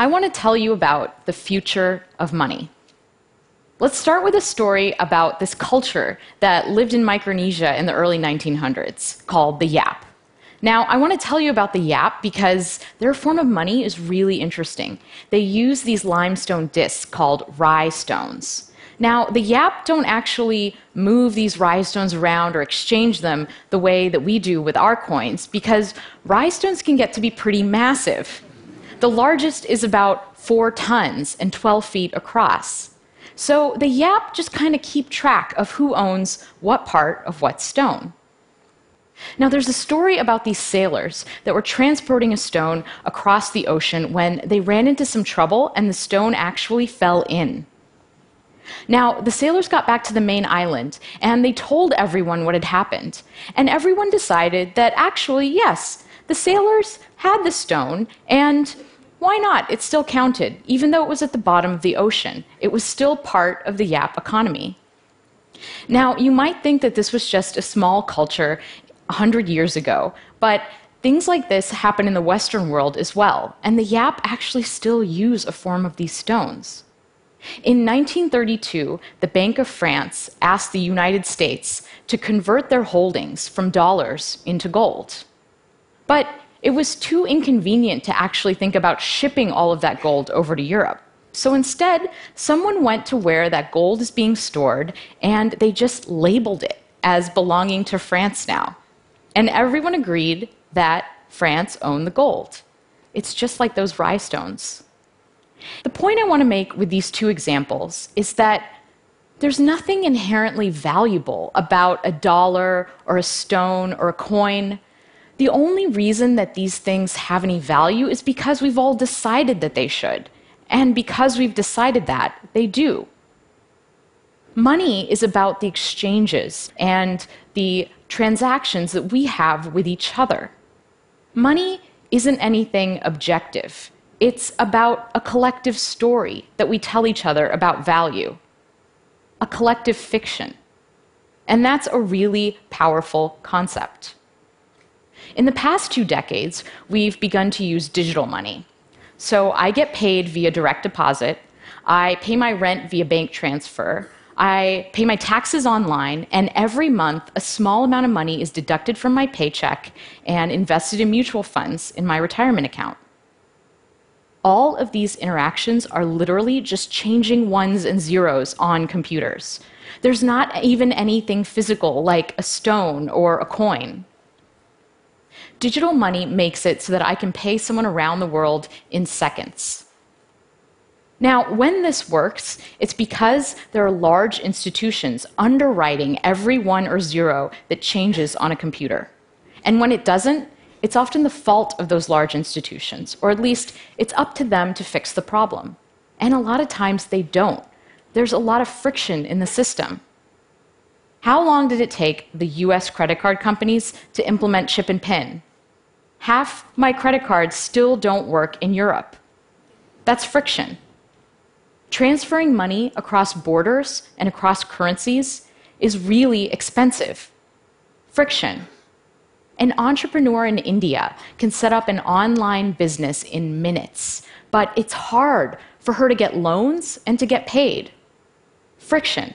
I want to tell you about the future of money. Let's start with a story about this culture that lived in Micronesia in the early 1900s called the Yap. Now, I want to tell you about the Yap because their form of money is really interesting. They use these limestone discs called rai stones. Now, the Yap don't actually move these rai stones around or exchange them the way that we do with our coins because rai stones can get to be pretty massive. The largest is about four tons and 12 feet across. So the Yap just kind of keep track of who owns what part of what stone. Now, there's a story about these sailors that were transporting a stone across the ocean when they ran into some trouble and the stone actually fell in. Now, the sailors got back to the main island and they told everyone what had happened. And everyone decided that actually, yes, the sailors had the stone and why not? It still counted, even though it was at the bottom of the ocean. It was still part of the Yap economy. Now, you might think that this was just a small culture 100 years ago, but things like this happen in the Western world as well, and the Yap actually still use a form of these stones. In 1932, the Bank of France asked the United States to convert their holdings from dollars into gold. But it was too inconvenient to actually think about shipping all of that gold over to Europe. So instead, someone went to where that gold is being stored and they just labeled it as belonging to France now. And everyone agreed that France owned the gold. It's just like those rai stones. The point I want to make with these two examples is that there's nothing inherently valuable about a dollar or a stone or a coin. The only reason that these things have any value is because we've all decided that they should. And because we've decided that, they do. Money is about the exchanges and the transactions that we have with each other. Money isn't anything objective, it's about a collective story that we tell each other about value, a collective fiction. And that's a really powerful concept. In the past two decades, we've begun to use digital money. So I get paid via direct deposit, I pay my rent via bank transfer, I pay my taxes online, and every month a small amount of money is deducted from my paycheck and invested in mutual funds in my retirement account. All of these interactions are literally just changing ones and zeros on computers. There's not even anything physical like a stone or a coin. Digital money makes it so that I can pay someone around the world in seconds. Now, when this works, it's because there are large institutions underwriting every one or zero that changes on a computer. And when it doesn't, it's often the fault of those large institutions, or at least it's up to them to fix the problem. And a lot of times they don't. There's a lot of friction in the system. How long did it take the US credit card companies to implement chip and PIN? Half my credit cards still don't work in Europe. That's friction. Transferring money across borders and across currencies is really expensive. Friction. An entrepreneur in India can set up an online business in minutes, but it's hard for her to get loans and to get paid. Friction.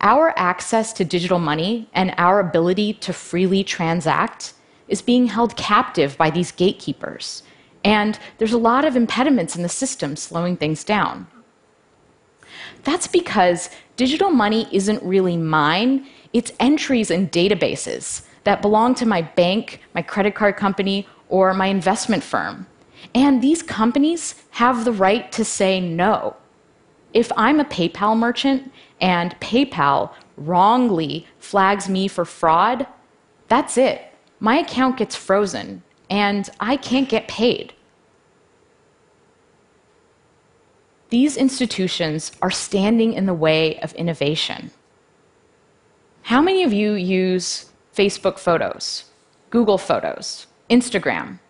Our access to digital money and our ability to freely transact is being held captive by these gatekeepers and there's a lot of impediments in the system slowing things down. That's because digital money isn't really mine, it's entries in databases that belong to my bank, my credit card company, or my investment firm. And these companies have the right to say no. If I'm a PayPal merchant and PayPal wrongly flags me for fraud, that's it. My account gets frozen and I can't get paid. These institutions are standing in the way of innovation. How many of you use Facebook photos, Google Photos, Instagram?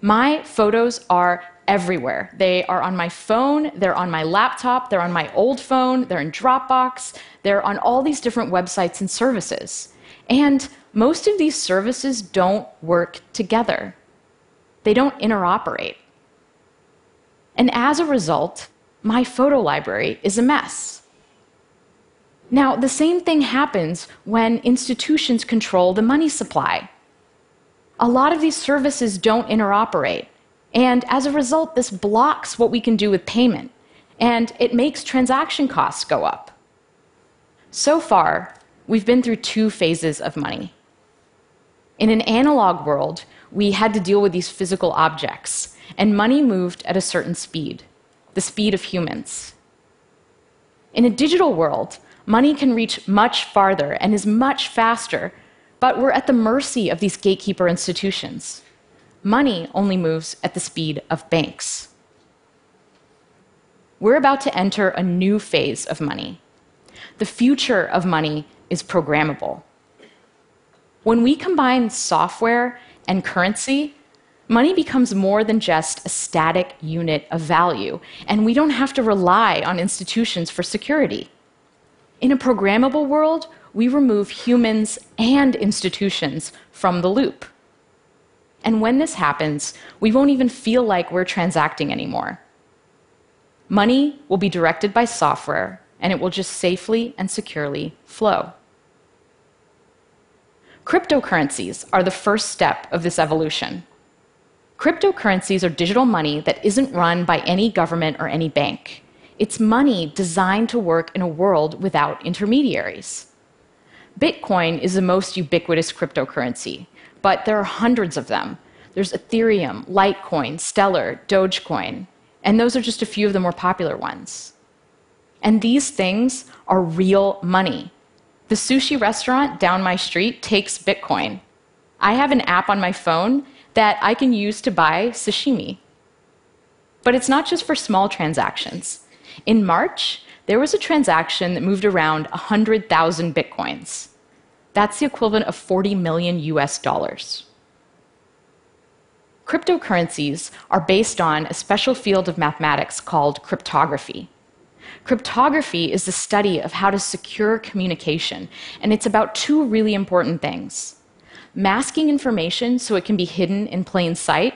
My photos are everywhere. They are on my phone, they're on my laptop, they're on my old phone, they're in Dropbox, they're on all these different websites and services. And most of these services don't work together, they don't interoperate. And as a result, my photo library is a mess. Now, the same thing happens when institutions control the money supply. A lot of these services don't interoperate. And as a result, this blocks what we can do with payment, and it makes transaction costs go up. So far, we've been through two phases of money. In an analog world, we had to deal with these physical objects, and money moved at a certain speed the speed of humans. In a digital world, money can reach much farther and is much faster, but we're at the mercy of these gatekeeper institutions. Money only moves at the speed of banks. We're about to enter a new phase of money. The future of money is programmable. When we combine software and currency, money becomes more than just a static unit of value, and we don't have to rely on institutions for security. In a programmable world, we remove humans and institutions from the loop. And when this happens, we won't even feel like we're transacting anymore. Money will be directed by software, and it will just safely and securely flow. Cryptocurrencies are the first step of this evolution. Cryptocurrencies are digital money that isn't run by any government or any bank. It's money designed to work in a world without intermediaries. Bitcoin is the most ubiquitous cryptocurrency but there are hundreds of them. There's Ethereum, Litecoin, Stellar, Dogecoin, and those are just a few of the more popular ones. And these things are real money. The sushi restaurant down my street takes Bitcoin. I have an app on my phone that I can use to buy sashimi. But it's not just for small transactions. In March, there was a transaction that moved around 100,000 Bitcoins. That's the equivalent of 40 million US dollars. Cryptocurrencies are based on a special field of mathematics called cryptography. Cryptography is the study of how to secure communication, and it's about two really important things masking information so it can be hidden in plain sight,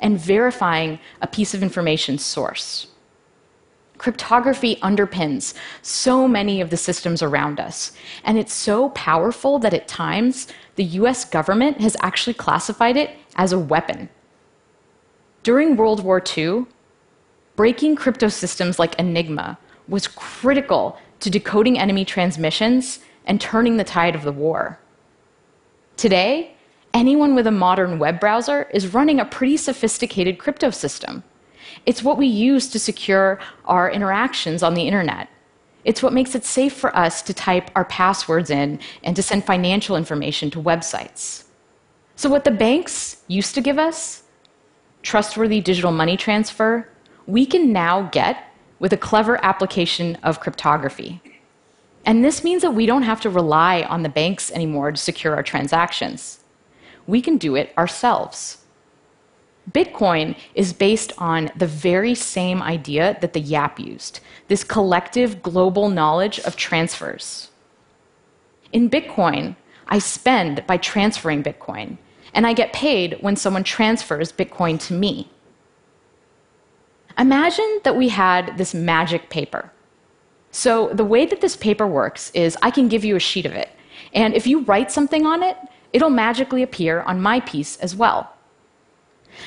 and verifying a piece of information's source. Cryptography underpins so many of the systems around us, and it's so powerful that at times the US government has actually classified it as a weapon. During World War II, breaking crypto systems like Enigma was critical to decoding enemy transmissions and turning the tide of the war. Today, anyone with a modern web browser is running a pretty sophisticated crypto system. It's what we use to secure our interactions on the internet. It's what makes it safe for us to type our passwords in and to send financial information to websites. So, what the banks used to give us, trustworthy digital money transfer, we can now get with a clever application of cryptography. And this means that we don't have to rely on the banks anymore to secure our transactions. We can do it ourselves. Bitcoin is based on the very same idea that the YAP used this collective global knowledge of transfers. In Bitcoin, I spend by transferring Bitcoin, and I get paid when someone transfers Bitcoin to me. Imagine that we had this magic paper. So, the way that this paper works is I can give you a sheet of it, and if you write something on it, it'll magically appear on my piece as well.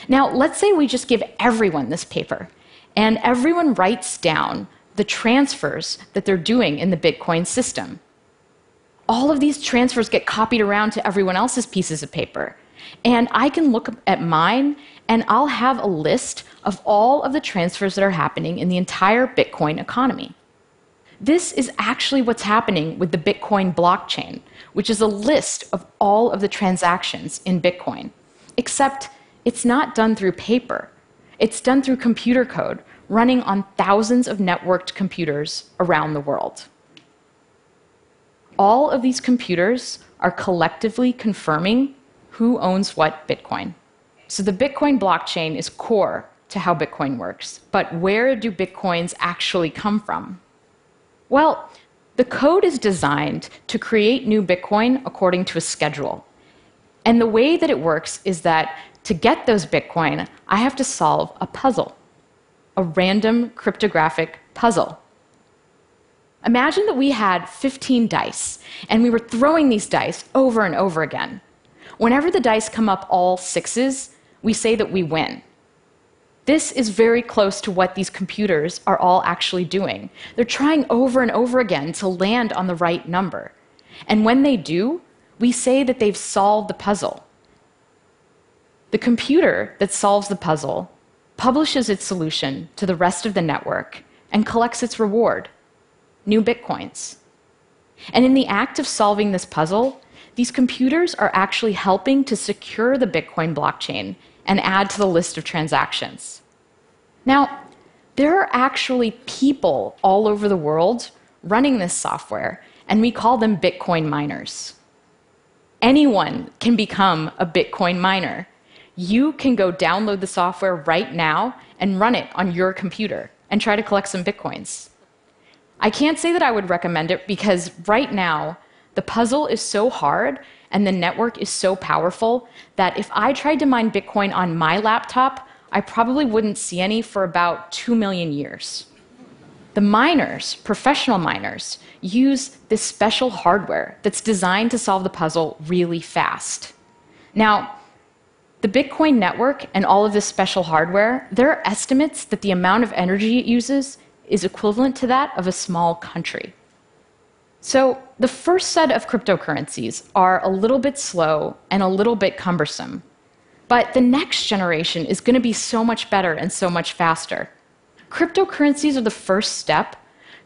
Now, let's say we just give everyone this paper, and everyone writes down the transfers that they're doing in the Bitcoin system. All of these transfers get copied around to everyone else's pieces of paper. And I can look at mine and I'll have a list of all of the transfers that are happening in the entire Bitcoin economy. This is actually what's happening with the Bitcoin blockchain, which is a list of all of the transactions in Bitcoin. Except it's not done through paper, it's done through computer code running on thousands of networked computers around the world. All of these computers are collectively confirming who owns what Bitcoin. So the Bitcoin blockchain is core to how Bitcoin works. But where do Bitcoins actually come from? Well, the code is designed to create new Bitcoin according to a schedule. And the way that it works is that to get those Bitcoin, I have to solve a puzzle. a random cryptographic puzzle. Imagine that we had 15 dice and we were throwing these dice over and over again. Whenever the dice come up all sixes, we say that we win. This is very close to what these computers are all actually doing. They're trying over and over again to land on the right number. And when they do, we say that they've solved the puzzle. The computer that solves the puzzle publishes its solution to the rest of the network and collects its reward new bitcoins. And in the act of solving this puzzle, these computers are actually helping to secure the Bitcoin blockchain and add to the list of transactions. Now, there are actually people all over the world running this software, and we call them Bitcoin miners. Anyone can become a Bitcoin miner. You can go download the software right now and run it on your computer and try to collect some Bitcoins. I can't say that I would recommend it because right now, the puzzle is so hard and the network is so powerful that if I tried to mine Bitcoin on my laptop, I probably wouldn't see any for about 2 million years. The miners, professional miners, use this special hardware that's designed to solve the puzzle really fast. Now, the Bitcoin network and all of this special hardware, there are estimates that the amount of energy it uses is equivalent to that of a small country. So, the first set of cryptocurrencies are a little bit slow and a little bit cumbersome. But the next generation is going to be so much better and so much faster. Cryptocurrencies are the first step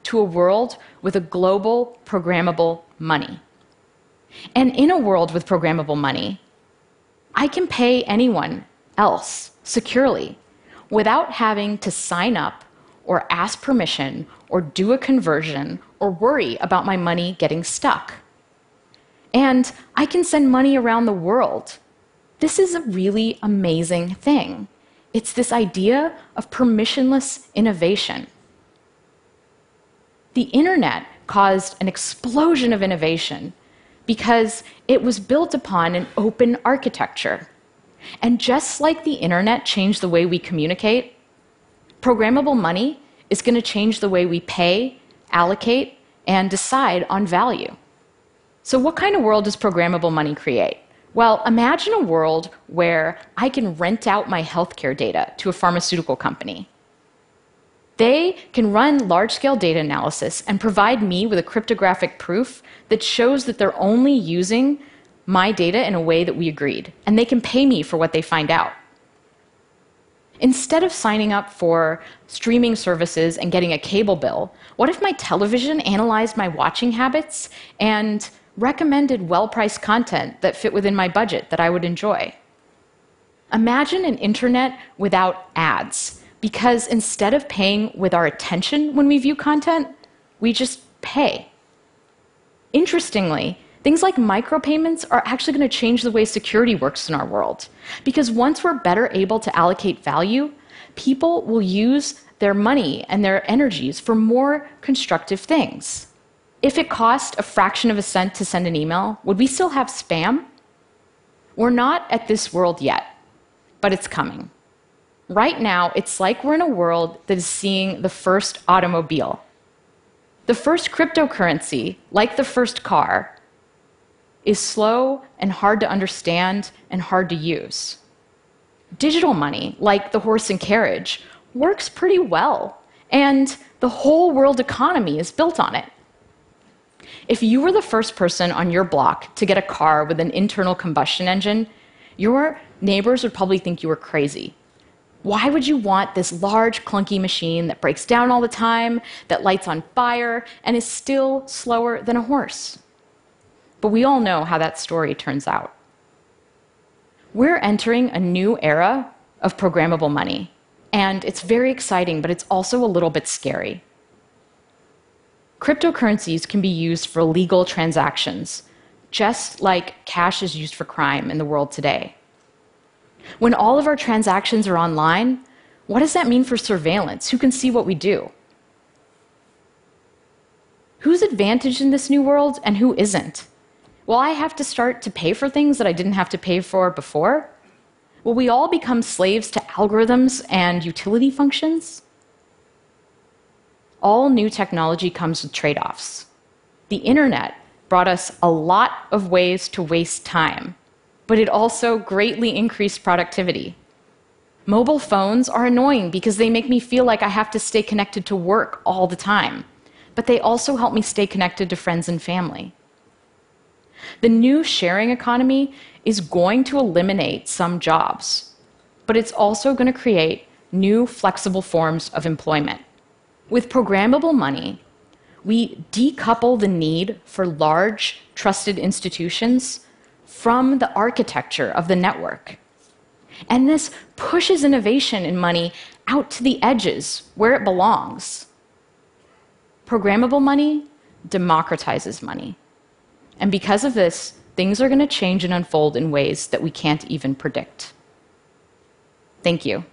to a world with a global programmable money. And in a world with programmable money, I can pay anyone else securely without having to sign up or ask permission or do a conversion or worry about my money getting stuck. And I can send money around the world. This is a really amazing thing. It's this idea of permissionless innovation. The internet caused an explosion of innovation because it was built upon an open architecture. And just like the internet changed the way we communicate, Programmable money is going to change the way we pay, allocate, and decide on value. So, what kind of world does programmable money create? Well, imagine a world where I can rent out my healthcare data to a pharmaceutical company. They can run large scale data analysis and provide me with a cryptographic proof that shows that they're only using my data in a way that we agreed, and they can pay me for what they find out. Instead of signing up for streaming services and getting a cable bill, what if my television analyzed my watching habits and recommended well priced content that fit within my budget that I would enjoy? Imagine an internet without ads, because instead of paying with our attention when we view content, we just pay. Interestingly, Things like micropayments are actually going to change the way security works in our world. Because once we're better able to allocate value, people will use their money and their energies for more constructive things. If it cost a fraction of a cent to send an email, would we still have spam? We're not at this world yet, but it's coming. Right now, it's like we're in a world that is seeing the first automobile. The first cryptocurrency, like the first car, is slow and hard to understand and hard to use. Digital money, like the horse and carriage, works pretty well, and the whole world economy is built on it. If you were the first person on your block to get a car with an internal combustion engine, your neighbors would probably think you were crazy. Why would you want this large, clunky machine that breaks down all the time, that lights on fire, and is still slower than a horse? But we all know how that story turns out. We're entering a new era of programmable money, and it's very exciting, but it's also a little bit scary. Cryptocurrencies can be used for legal transactions, just like cash is used for crime in the world today. When all of our transactions are online, what does that mean for surveillance? Who can see what we do? Who's advantaged in this new world and who isn't? Will I have to start to pay for things that I didn't have to pay for before? Will we all become slaves to algorithms and utility functions? all new technology comes with trade offs. The internet brought us a lot of ways to waste time, but it also greatly increased productivity. Mobile phones are annoying because they make me feel like I have to stay connected to work all the time, but they also help me stay connected to friends and family. The new sharing economy is going to eliminate some jobs, but it's also going to create new flexible forms of employment. With programmable money, we decouple the need for large, trusted institutions from the architecture of the network. And this pushes innovation in money out to the edges where it belongs. Programmable money democratizes money. And because of this, things are going to change and unfold in ways that we can't even predict. Thank you.